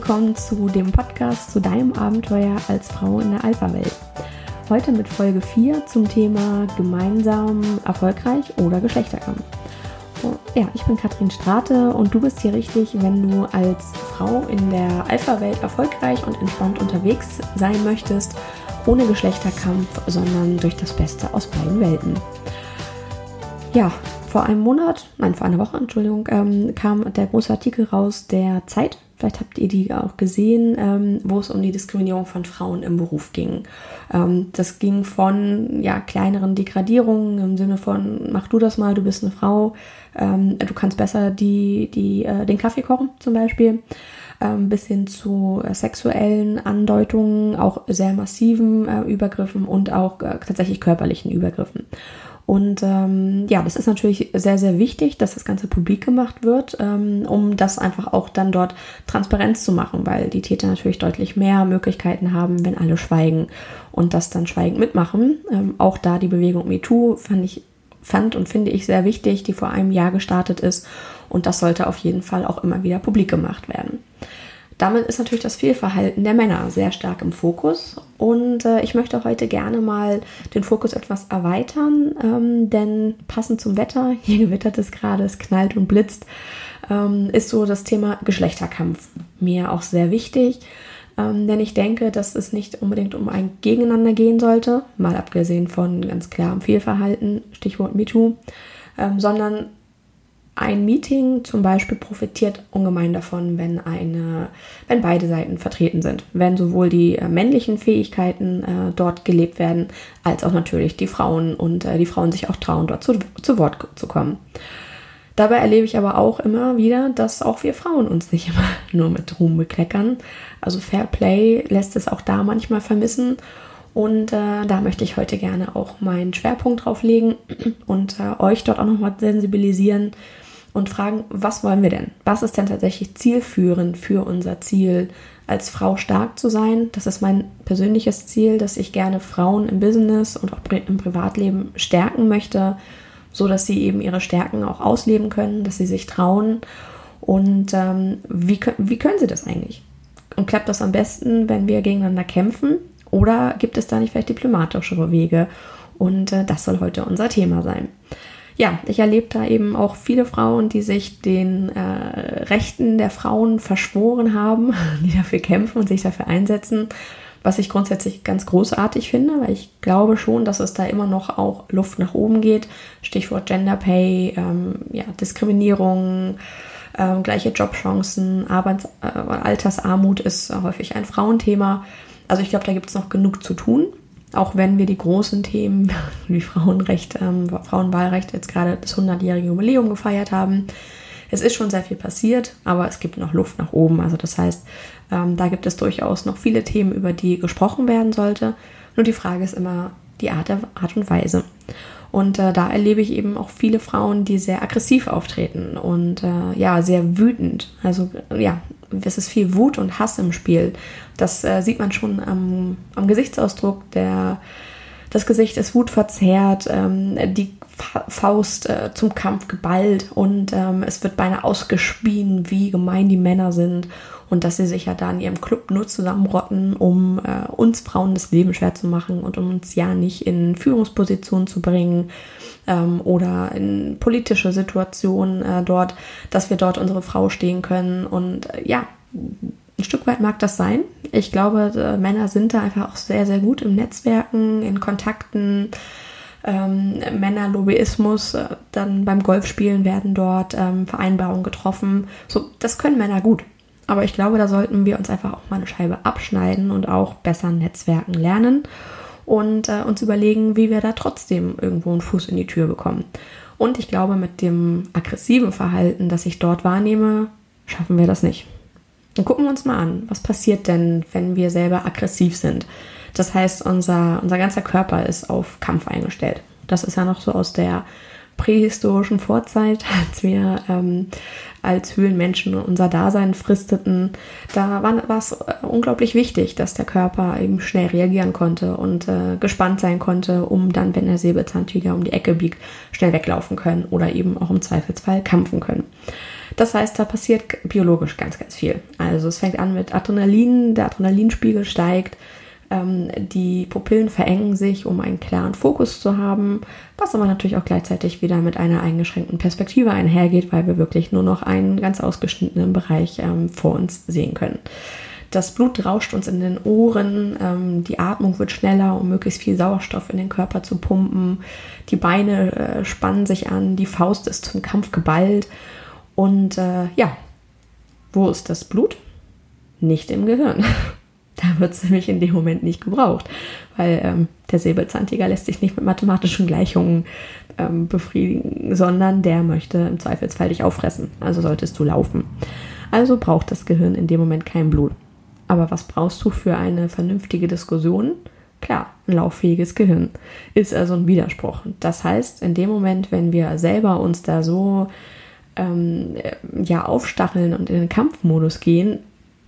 Willkommen zu dem Podcast zu deinem Abenteuer als Frau in der Alpha-Welt. Heute mit Folge 4 zum Thema gemeinsam erfolgreich oder Geschlechterkampf. Ja, ich bin Katrin Strate und du bist hier richtig, wenn du als Frau in der Alpha-Welt erfolgreich und entspannt unterwegs sein möchtest, ohne Geschlechterkampf, sondern durch das Beste aus beiden Welten. Ja, vor einem Monat, nein, vor einer Woche, Entschuldigung, ähm, kam der große Artikel raus der Zeit. Vielleicht habt ihr die auch gesehen, ähm, wo es um die Diskriminierung von Frauen im Beruf ging. Ähm, das ging von ja, kleineren Degradierungen im Sinne von, mach du das mal, du bist eine Frau, ähm, du kannst besser die, die, äh, den Kaffee kochen zum Beispiel, ähm, bis hin zu äh, sexuellen Andeutungen, auch sehr massiven äh, Übergriffen und auch äh, tatsächlich körperlichen Übergriffen. Und ähm, ja, das ist natürlich sehr, sehr wichtig, dass das Ganze publik gemacht wird, ähm, um das einfach auch dann dort Transparenz zu machen, weil die Täter natürlich deutlich mehr Möglichkeiten haben, wenn alle schweigen und das dann schweigend mitmachen. Ähm, auch da die Bewegung MeToo fand ich fand und finde ich sehr wichtig, die vor einem Jahr gestartet ist. Und das sollte auf jeden Fall auch immer wieder publik gemacht werden. Damit ist natürlich das Fehlverhalten der Männer sehr stark im Fokus. Und äh, ich möchte heute gerne mal den Fokus etwas erweitern, ähm, denn passend zum Wetter, hier gewittert es gerade, es knallt und blitzt, ähm, ist so das Thema Geschlechterkampf mir auch sehr wichtig. Ähm, denn ich denke, dass es nicht unbedingt um ein Gegeneinander gehen sollte, mal abgesehen von ganz klarem Fehlverhalten, Stichwort MeToo, ähm, sondern ein Meeting zum Beispiel profitiert ungemein davon, wenn eine, wenn beide Seiten vertreten sind, wenn sowohl die äh, männlichen Fähigkeiten äh, dort gelebt werden, als auch natürlich die Frauen und äh, die Frauen sich auch trauen, dort zu, zu Wort zu kommen. Dabei erlebe ich aber auch immer wieder, dass auch wir Frauen uns nicht immer nur mit Ruhm bekleckern. Also Fair Play lässt es auch da manchmal vermissen. Und äh, da möchte ich heute gerne auch meinen Schwerpunkt drauf legen und äh, euch dort auch nochmal sensibilisieren, und fragen, was wollen wir denn? Was ist denn tatsächlich zielführend für unser Ziel, als Frau stark zu sein? Das ist mein persönliches Ziel, dass ich gerne Frauen im Business und auch im Privatleben stärken möchte, so dass sie eben ihre Stärken auch ausleben können, dass sie sich trauen. Und ähm, wie, wie können sie das eigentlich? Und klappt das am besten, wenn wir gegeneinander kämpfen? Oder gibt es da nicht vielleicht diplomatischere Wege? Und äh, das soll heute unser Thema sein ja, ich erlebe da eben auch viele Frauen, die sich den äh, Rechten der Frauen verschworen haben, die dafür kämpfen und sich dafür einsetzen, was ich grundsätzlich ganz großartig finde, weil ich glaube schon, dass es da immer noch auch Luft nach oben geht. Stichwort Gender Pay, ähm, ja, Diskriminierung, äh, gleiche Jobchancen, Arbeits äh, Altersarmut ist häufig ein Frauenthema. Also ich glaube, da gibt es noch genug zu tun auch wenn wir die großen Themen wie Frauenrecht, ähm, Frauenwahlrecht jetzt gerade das 100-jährige Jubiläum gefeiert haben. Es ist schon sehr viel passiert, aber es gibt noch Luft nach oben. Also das heißt, ähm, da gibt es durchaus noch viele Themen, über die gesprochen werden sollte. Nur die Frage ist immer die Art, der, Art und Weise. Und äh, da erlebe ich eben auch viele Frauen, die sehr aggressiv auftreten und äh, ja, sehr wütend. Also ja, es ist viel Wut und Hass im Spiel. Das äh, sieht man schon am, am Gesichtsausdruck. Der, das Gesicht ist wutverzerrt, ähm, die Faust äh, zum Kampf geballt und ähm, es wird beinahe ausgespien, wie gemein die Männer sind und dass sie sich ja da in ihrem Club nur zusammenrotten, um äh, uns Frauen das Leben schwer zu machen und um uns ja nicht in Führungspositionen zu bringen ähm, oder in politische Situationen äh, dort, dass wir dort unsere Frau stehen können. Und äh, ja, ein Stück weit mag das sein. Ich glaube, äh, Männer sind da einfach auch sehr, sehr gut im Netzwerken, in Kontakten. Ähm, Männerlobbyismus, äh, dann beim Golfspielen werden dort ähm, Vereinbarungen getroffen. So, das können Männer gut. Aber ich glaube, da sollten wir uns einfach auch mal eine Scheibe abschneiden und auch besser Netzwerken lernen und äh, uns überlegen, wie wir da trotzdem irgendwo einen Fuß in die Tür bekommen. Und ich glaube, mit dem aggressiven Verhalten, das ich dort wahrnehme, schaffen wir das nicht. Dann gucken wir uns mal an, was passiert denn, wenn wir selber aggressiv sind. Das heißt, unser, unser ganzer Körper ist auf Kampf eingestellt. Das ist ja noch so aus der prähistorischen Vorzeit, als wir ähm, als Höhlenmenschen unser Dasein fristeten, da war es äh, unglaublich wichtig, dass der Körper eben schnell reagieren konnte und äh, gespannt sein konnte, um dann, wenn der Säbelzahntiger um die Ecke biegt, schnell weglaufen können oder eben auch im Zweifelsfall kämpfen können. Das heißt, da passiert biologisch ganz, ganz viel. Also es fängt an mit Adrenalin, der Adrenalinspiegel steigt, die Pupillen verengen sich, um einen klaren Fokus zu haben, was aber natürlich auch gleichzeitig wieder mit einer eingeschränkten Perspektive einhergeht, weil wir wirklich nur noch einen ganz ausgeschnittenen Bereich ähm, vor uns sehen können. Das Blut rauscht uns in den Ohren, ähm, die Atmung wird schneller, um möglichst viel Sauerstoff in den Körper zu pumpen. Die Beine äh, spannen sich an, die Faust ist zum Kampf geballt. Und äh, ja, wo ist das Blut? Nicht im Gehirn. Da wird es nämlich in dem Moment nicht gebraucht, weil ähm, der Säbelzahntiger lässt sich nicht mit mathematischen Gleichungen ähm, befriedigen, sondern der möchte im Zweifelsfall dich auffressen. Also solltest du laufen. Also braucht das Gehirn in dem Moment kein Blut. Aber was brauchst du für eine vernünftige Diskussion? Klar, ein lauffähiges Gehirn. Ist also ein Widerspruch. Das heißt, in dem Moment, wenn wir selber uns da so ähm, ja, aufstacheln und in den Kampfmodus gehen,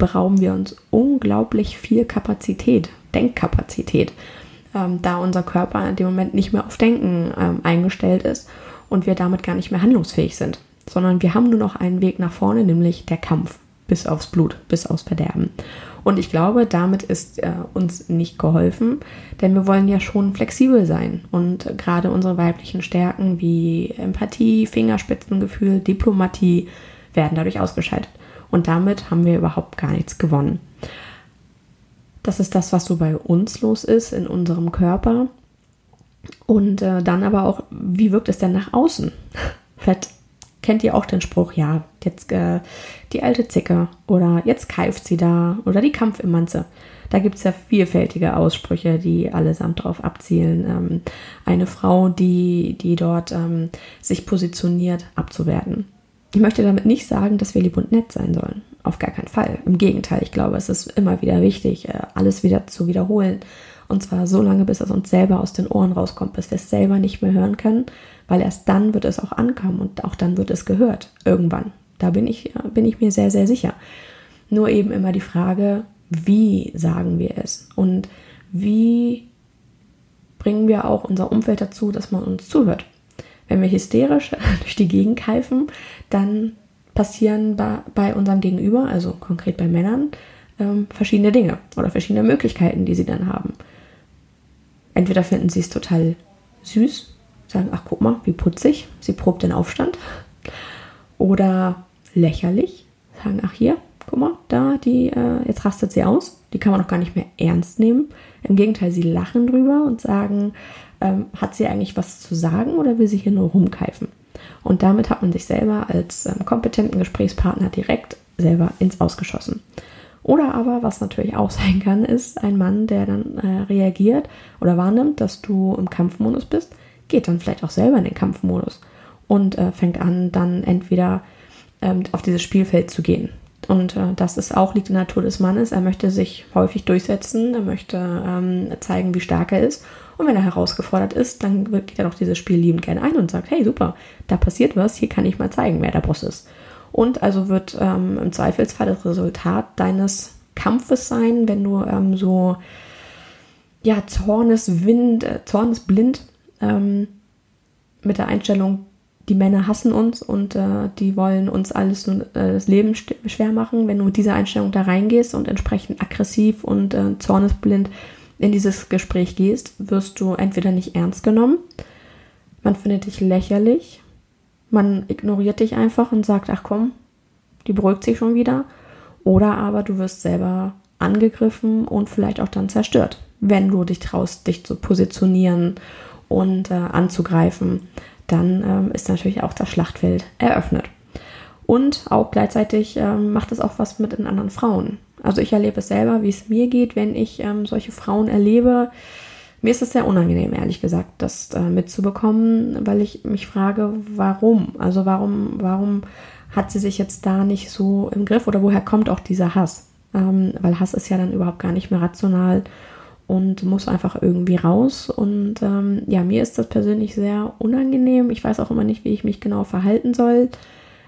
berauben wir uns unglaublich viel Kapazität, Denkkapazität, ähm, da unser Körper in dem Moment nicht mehr auf Denken ähm, eingestellt ist und wir damit gar nicht mehr handlungsfähig sind, sondern wir haben nur noch einen Weg nach vorne, nämlich der Kampf bis aufs Blut, bis aufs Verderben. Und ich glaube, damit ist äh, uns nicht geholfen, denn wir wollen ja schon flexibel sein. Und gerade unsere weiblichen Stärken wie Empathie, Fingerspitzengefühl, Diplomatie werden dadurch ausgeschaltet. Und damit haben wir überhaupt gar nichts gewonnen. Das ist das, was so bei uns los ist, in unserem Körper. Und äh, dann aber auch, wie wirkt es denn nach außen? Fett kennt ihr auch den Spruch, ja, jetzt äh, die alte Zicke oder jetzt keift sie da oder die Kampfimmanze. Da gibt es ja vielfältige Aussprüche, die allesamt darauf abzielen, ähm, eine Frau, die, die dort ähm, sich positioniert, abzuwerten. Ich möchte damit nicht sagen, dass wir lieb und nett sein sollen. Auf gar keinen Fall. Im Gegenteil, ich glaube, es ist immer wieder wichtig, äh, alles wieder zu wiederholen. Und zwar so lange, bis es uns selber aus den Ohren rauskommt, bis wir es selber nicht mehr hören können, weil erst dann wird es auch ankommen und auch dann wird es gehört. Irgendwann. Da bin ich, äh, bin ich mir sehr, sehr sicher. Nur eben immer die Frage, wie sagen wir es? Und wie bringen wir auch unser Umfeld dazu, dass man uns zuhört? Wenn wir hysterisch durch die Gegend keifen, dann passieren bei, unserem Gegenüber, also konkret bei Männern, ähm, verschiedene Dinge oder verschiedene Möglichkeiten, die sie dann haben. Entweder finden sie es total süß, sagen, ach guck mal, wie putzig, sie probt den Aufstand. Oder lächerlich, sagen, ach hier, guck mal, da, die, äh, jetzt rastet sie aus. Die kann man auch gar nicht mehr ernst nehmen. Im Gegenteil, sie lachen drüber und sagen, ähm, hat sie eigentlich was zu sagen oder will sie hier nur rumkeifen? Und damit hat man sich selber als ähm, kompetenten Gesprächspartner direkt selber ins Ausgeschossen. Oder aber, was natürlich auch sein kann, ist ein Mann, der dann äh, reagiert oder wahrnimmt, dass du im Kampfmodus bist, geht dann vielleicht auch selber in den Kampfmodus und äh, fängt an, dann entweder ähm, auf dieses Spielfeld zu gehen. Und äh, das ist auch liegt in der Natur des Mannes. Er möchte sich häufig durchsetzen, er möchte ähm, zeigen, wie stark er ist. Und wenn er herausgefordert ist, dann geht er doch dieses Spiel liebend gerne ein und sagt, hey super, da passiert was, hier kann ich mal zeigen, wer der Boss ist. Und also wird ähm, im Zweifelsfall das Resultat deines Kampfes sein, wenn du ähm, so ja Zorneswind, äh, Zornesblind ähm, mit der Einstellung, die Männer hassen uns und äh, die wollen uns alles nur äh, das Leben schwer machen. Wenn du mit dieser Einstellung da reingehst und entsprechend aggressiv und äh, zornesblind in dieses Gespräch gehst, wirst du entweder nicht ernst genommen, man findet dich lächerlich man ignoriert dich einfach und sagt, ach komm, die beruhigt sich schon wieder. Oder aber du wirst selber angegriffen und vielleicht auch dann zerstört, wenn du dich traust, dich zu positionieren und äh, anzugreifen. Dann ähm, ist natürlich auch das Schlachtfeld eröffnet. Und auch gleichzeitig ähm, macht es auch was mit den anderen Frauen. Also ich erlebe es selber, wie es mir geht, wenn ich ähm, solche Frauen erlebe, mir ist es sehr unangenehm, ehrlich gesagt, das äh, mitzubekommen, weil ich mich frage, warum? Also warum, warum hat sie sich jetzt da nicht so im Griff oder woher kommt auch dieser Hass? Ähm, weil Hass ist ja dann überhaupt gar nicht mehr rational und muss einfach irgendwie raus. Und ähm, ja, mir ist das persönlich sehr unangenehm. Ich weiß auch immer nicht, wie ich mich genau verhalten soll.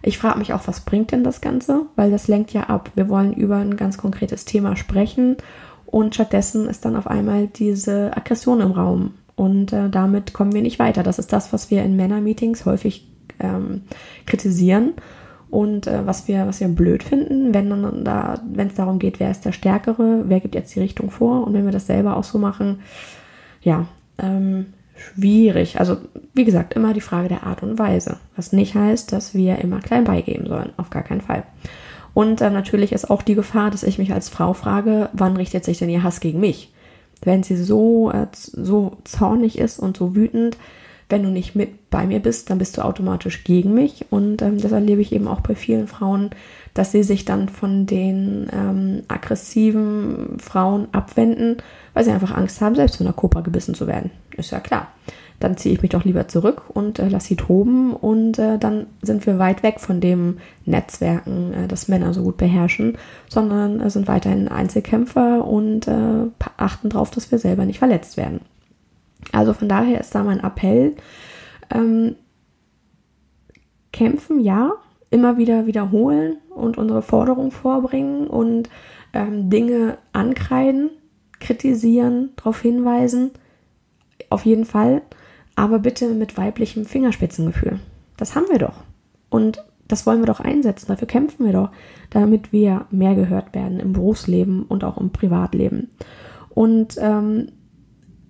Ich frage mich auch, was bringt denn das Ganze? Weil das lenkt ja ab. Wir wollen über ein ganz konkretes Thema sprechen und stattdessen ist dann auf einmal diese Aggression im Raum. Und äh, damit kommen wir nicht weiter. Das ist das, was wir in Männermeetings häufig ähm, kritisieren. Und äh, was, wir, was wir blöd finden, wenn dann da, es darum geht, wer ist der Stärkere, wer gibt jetzt die Richtung vor und wenn wir das selber auch so machen, ja, ähm, schwierig. Also wie gesagt, immer die Frage der Art und Weise. Was nicht heißt, dass wir immer klein beigeben sollen. Auf gar keinen Fall. Und äh, natürlich ist auch die Gefahr, dass ich mich als Frau frage, wann richtet sich denn ihr Hass gegen mich? Wenn sie so, äh, so zornig ist und so wütend, wenn du nicht mit bei mir bist, dann bist du automatisch gegen mich. Und ähm, das erlebe ich eben auch bei vielen Frauen, dass sie sich dann von den ähm, aggressiven Frauen abwenden, weil sie einfach Angst haben, selbst von einer Kobra gebissen zu werden. Ist ja klar. Dann ziehe ich mich doch lieber zurück und äh, lasse sie toben und äh, dann sind wir weit weg von dem Netzwerken, äh, das Männer so gut beherrschen, sondern äh, sind weiterhin Einzelkämpfer und äh, achten darauf, dass wir selber nicht verletzt werden. Also von daher ist da mein Appell, ähm, kämpfen ja, immer wieder wiederholen und unsere Forderung vorbringen und ähm, Dinge ankreiden, kritisieren, darauf hinweisen. Auf jeden Fall. Aber bitte mit weiblichem Fingerspitzengefühl. Das haben wir doch. Und das wollen wir doch einsetzen. Dafür kämpfen wir doch, damit wir mehr gehört werden im Berufsleben und auch im Privatleben. Und ähm,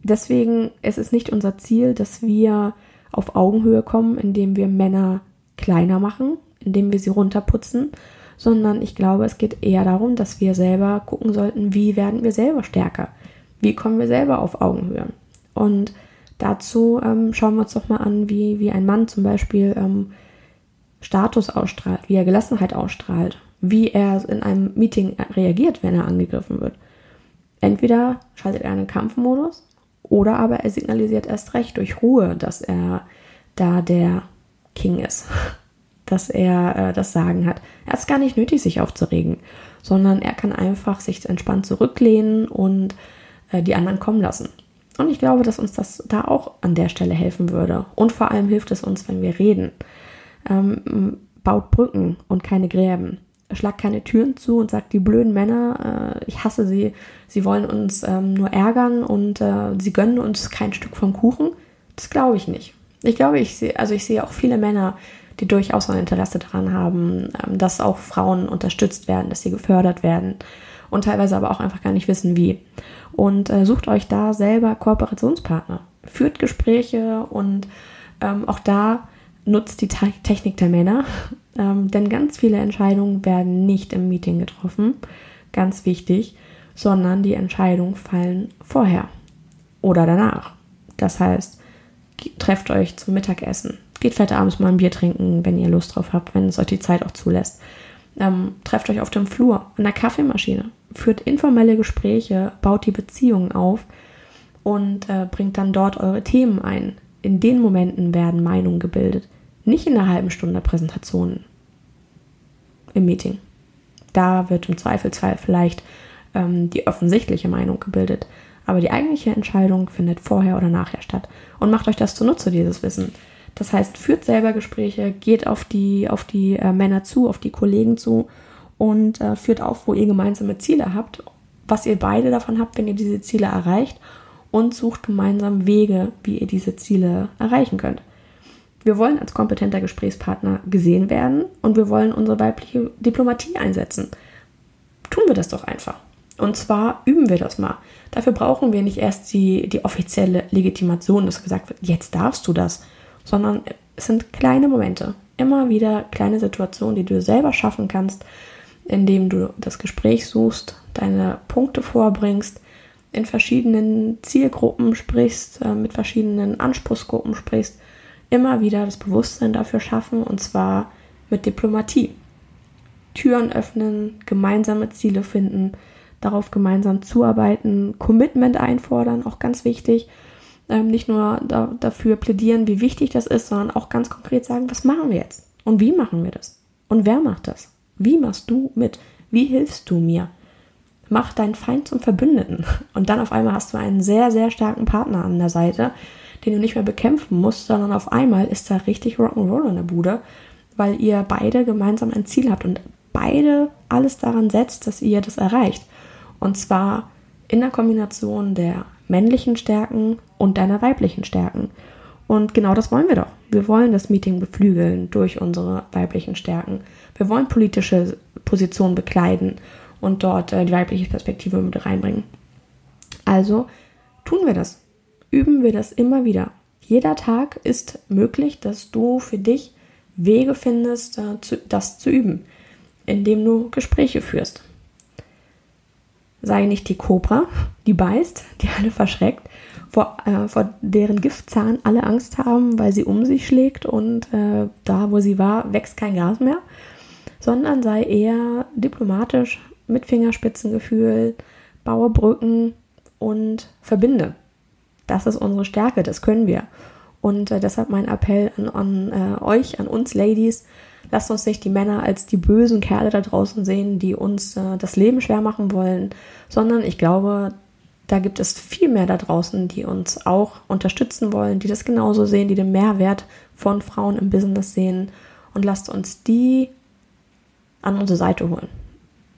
deswegen ist es nicht unser Ziel, dass wir auf Augenhöhe kommen, indem wir Männer kleiner machen, indem wir sie runterputzen, sondern ich glaube, es geht eher darum, dass wir selber gucken sollten, wie werden wir selber stärker, wie kommen wir selber auf Augenhöhe. Und dazu ähm, schauen wir uns doch mal an, wie, wie ein Mann zum Beispiel ähm, Status ausstrahlt, wie er Gelassenheit ausstrahlt, wie er in einem Meeting reagiert, wenn er angegriffen wird. Entweder schaltet er einen Kampfmodus oder aber er signalisiert erst recht durch Ruhe, dass er da der King ist, dass er äh, das Sagen hat. Er hat es gar nicht nötig, sich aufzuregen, sondern er kann einfach sich entspannt zurücklehnen und äh, die anderen kommen lassen. Und ich glaube, dass uns das da auch an der Stelle helfen würde. Und vor allem hilft es uns, wenn wir reden. Ähm, baut Brücken und keine Gräben schlagt keine Türen zu und sagt, die blöden Männer, äh, ich hasse sie, sie wollen uns ähm, nur ärgern und äh, sie gönnen uns kein Stück vom Kuchen. Das glaube ich nicht. Ich glaube, ich sehe, also ich sehe auch viele Männer, die durchaus ein Interesse daran haben, ähm, dass auch Frauen unterstützt werden, dass sie gefördert werden und teilweise aber auch einfach gar nicht wissen, wie. Und äh, sucht euch da selber Kooperationspartner, führt Gespräche und ähm, auch da nutzt die Technik der Männer, ähm, denn ganz viele Entscheidungen werden nicht im Meeting getroffen, ganz wichtig, sondern die Entscheidungen fallen vorher oder danach. Das heißt, trefft euch zum Mittagessen, geht vielleicht abends mal ein Bier trinken, wenn ihr Lust drauf habt, wenn es euch die Zeit auch zulässt. Ähm, trefft euch auf dem Flur, an der Kaffeemaschine, führt informelle Gespräche, baut die Beziehungen auf und äh, bringt dann dort eure Themen ein. In den Momenten werden Meinungen gebildet. Nicht in einer halben Stunde Präsentation im Meeting. Da wird im Zweifelsfall vielleicht ähm, die offensichtliche Meinung gebildet. Aber die eigentliche Entscheidung findet vorher oder nachher statt. Und macht euch das zunutze, dieses Wissen. Das heißt, führt selber Gespräche, geht auf die, auf die äh, Männer zu, auf die Kollegen zu und äh, führt auf, wo ihr gemeinsame Ziele habt, was ihr beide davon habt, wenn ihr diese Ziele erreicht und sucht gemeinsam Wege, wie ihr diese Ziele erreichen könnt. Wir wollen als kompetenter Gesprächspartner gesehen werden und wir wollen unsere weibliche Diplomatie einsetzen. Tun wir das doch einfach. Und zwar üben wir das mal. Dafür brauchen wir nicht erst die, die offizielle Legitimation, dass gesagt wird, jetzt darfst du das, sondern es sind kleine Momente, immer wieder kleine Situationen, die du selber schaffen kannst, indem du das Gespräch suchst, deine Punkte vorbringst, in verschiedenen Zielgruppen sprichst, äh, mit verschiedenen Anspruchsgruppen sprichst immer wieder das Bewusstsein dafür schaffen und zwar mit Diplomatie. Türen öffnen, gemeinsame Ziele finden, darauf gemeinsam zuarbeiten, Commitment einfordern, auch ganz wichtig. Ähm, nicht nur da, dafür plädieren, wie wichtig das ist, sondern auch ganz konkret sagen, was machen wir jetzt? Und wie machen wir das? Und wer macht das? Wie machst du mit? Wie hilfst du mir? Mach deinen Feind zum Verbündeten. Und dann auf einmal hast du einen sehr, sehr starken Partner an der Seite, den du nicht mehr bekämpfen musst, sondern auf einmal ist da richtig Rock'n'Roll in der Bude, weil ihr beide gemeinsam ein Ziel habt und beide alles daran setzt, dass ihr das erreicht. Und zwar in der Kombination der männlichen Stärken und deiner weiblichen Stärken. Und genau das wollen wir doch. Wir wollen das Meeting beflügeln durch unsere weiblichen Stärken. Wir wollen politische Positionen bekleiden und dort äh, die weibliche Perspektive mit reinbringen. Also tun wir das. Üben wir das immer wieder. Jeder Tag ist möglich, dass du für dich Wege findest, das zu üben, indem du Gespräche führst. Sei nicht die Kobra, die beißt, die alle verschreckt, vor, äh, vor deren Giftzahn alle Angst haben, weil sie um sich schlägt und äh, da, wo sie war, wächst kein Gras mehr, sondern sei eher diplomatisch, mit Fingerspitzengefühl, baue Brücken und verbinde. Das ist unsere Stärke, das können wir. Und äh, deshalb mein Appell an, an äh, euch, an uns Ladies, lasst uns nicht die Männer als die bösen Kerle da draußen sehen, die uns äh, das Leben schwer machen wollen, sondern ich glaube, da gibt es viel mehr da draußen, die uns auch unterstützen wollen, die das genauso sehen, die den Mehrwert von Frauen im Business sehen. Und lasst uns die an unsere Seite holen.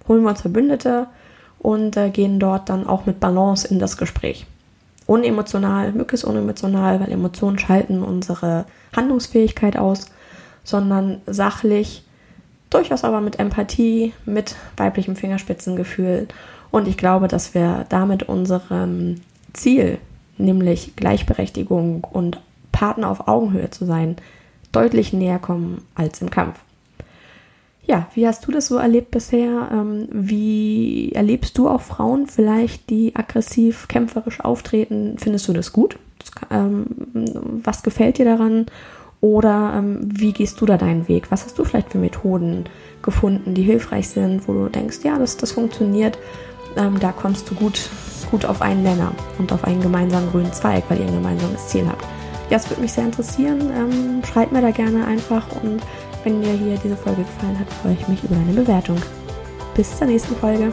Holen wir uns Verbündete und äh, gehen dort dann auch mit Balance in das Gespräch. Unemotional, möglichst unemotional, weil Emotionen schalten unsere Handlungsfähigkeit aus, sondern sachlich, durchaus aber mit Empathie, mit weiblichem Fingerspitzengefühl und ich glaube, dass wir damit unserem Ziel, nämlich Gleichberechtigung und Partner auf Augenhöhe zu sein, deutlich näher kommen als im Kampf. Ja, wie hast du das so erlebt bisher? Ähm, wie erlebst du auch Frauen vielleicht, die aggressiv, kämpferisch auftreten? Findest du das gut? Ähm, was gefällt dir daran? Oder ähm, wie gehst du da deinen Weg? Was hast du vielleicht für Methoden gefunden, die hilfreich sind, wo du denkst, ja, das, das funktioniert? da kommst du gut, gut auf einen Nenner und auf einen gemeinsamen grünen Zweig, weil ihr ein gemeinsames Ziel habt. Ja, es würde mich sehr interessieren. Schreibt mir da gerne einfach und wenn dir hier diese Folge gefallen hat, freue ich mich über eine Bewertung. Bis zur nächsten Folge.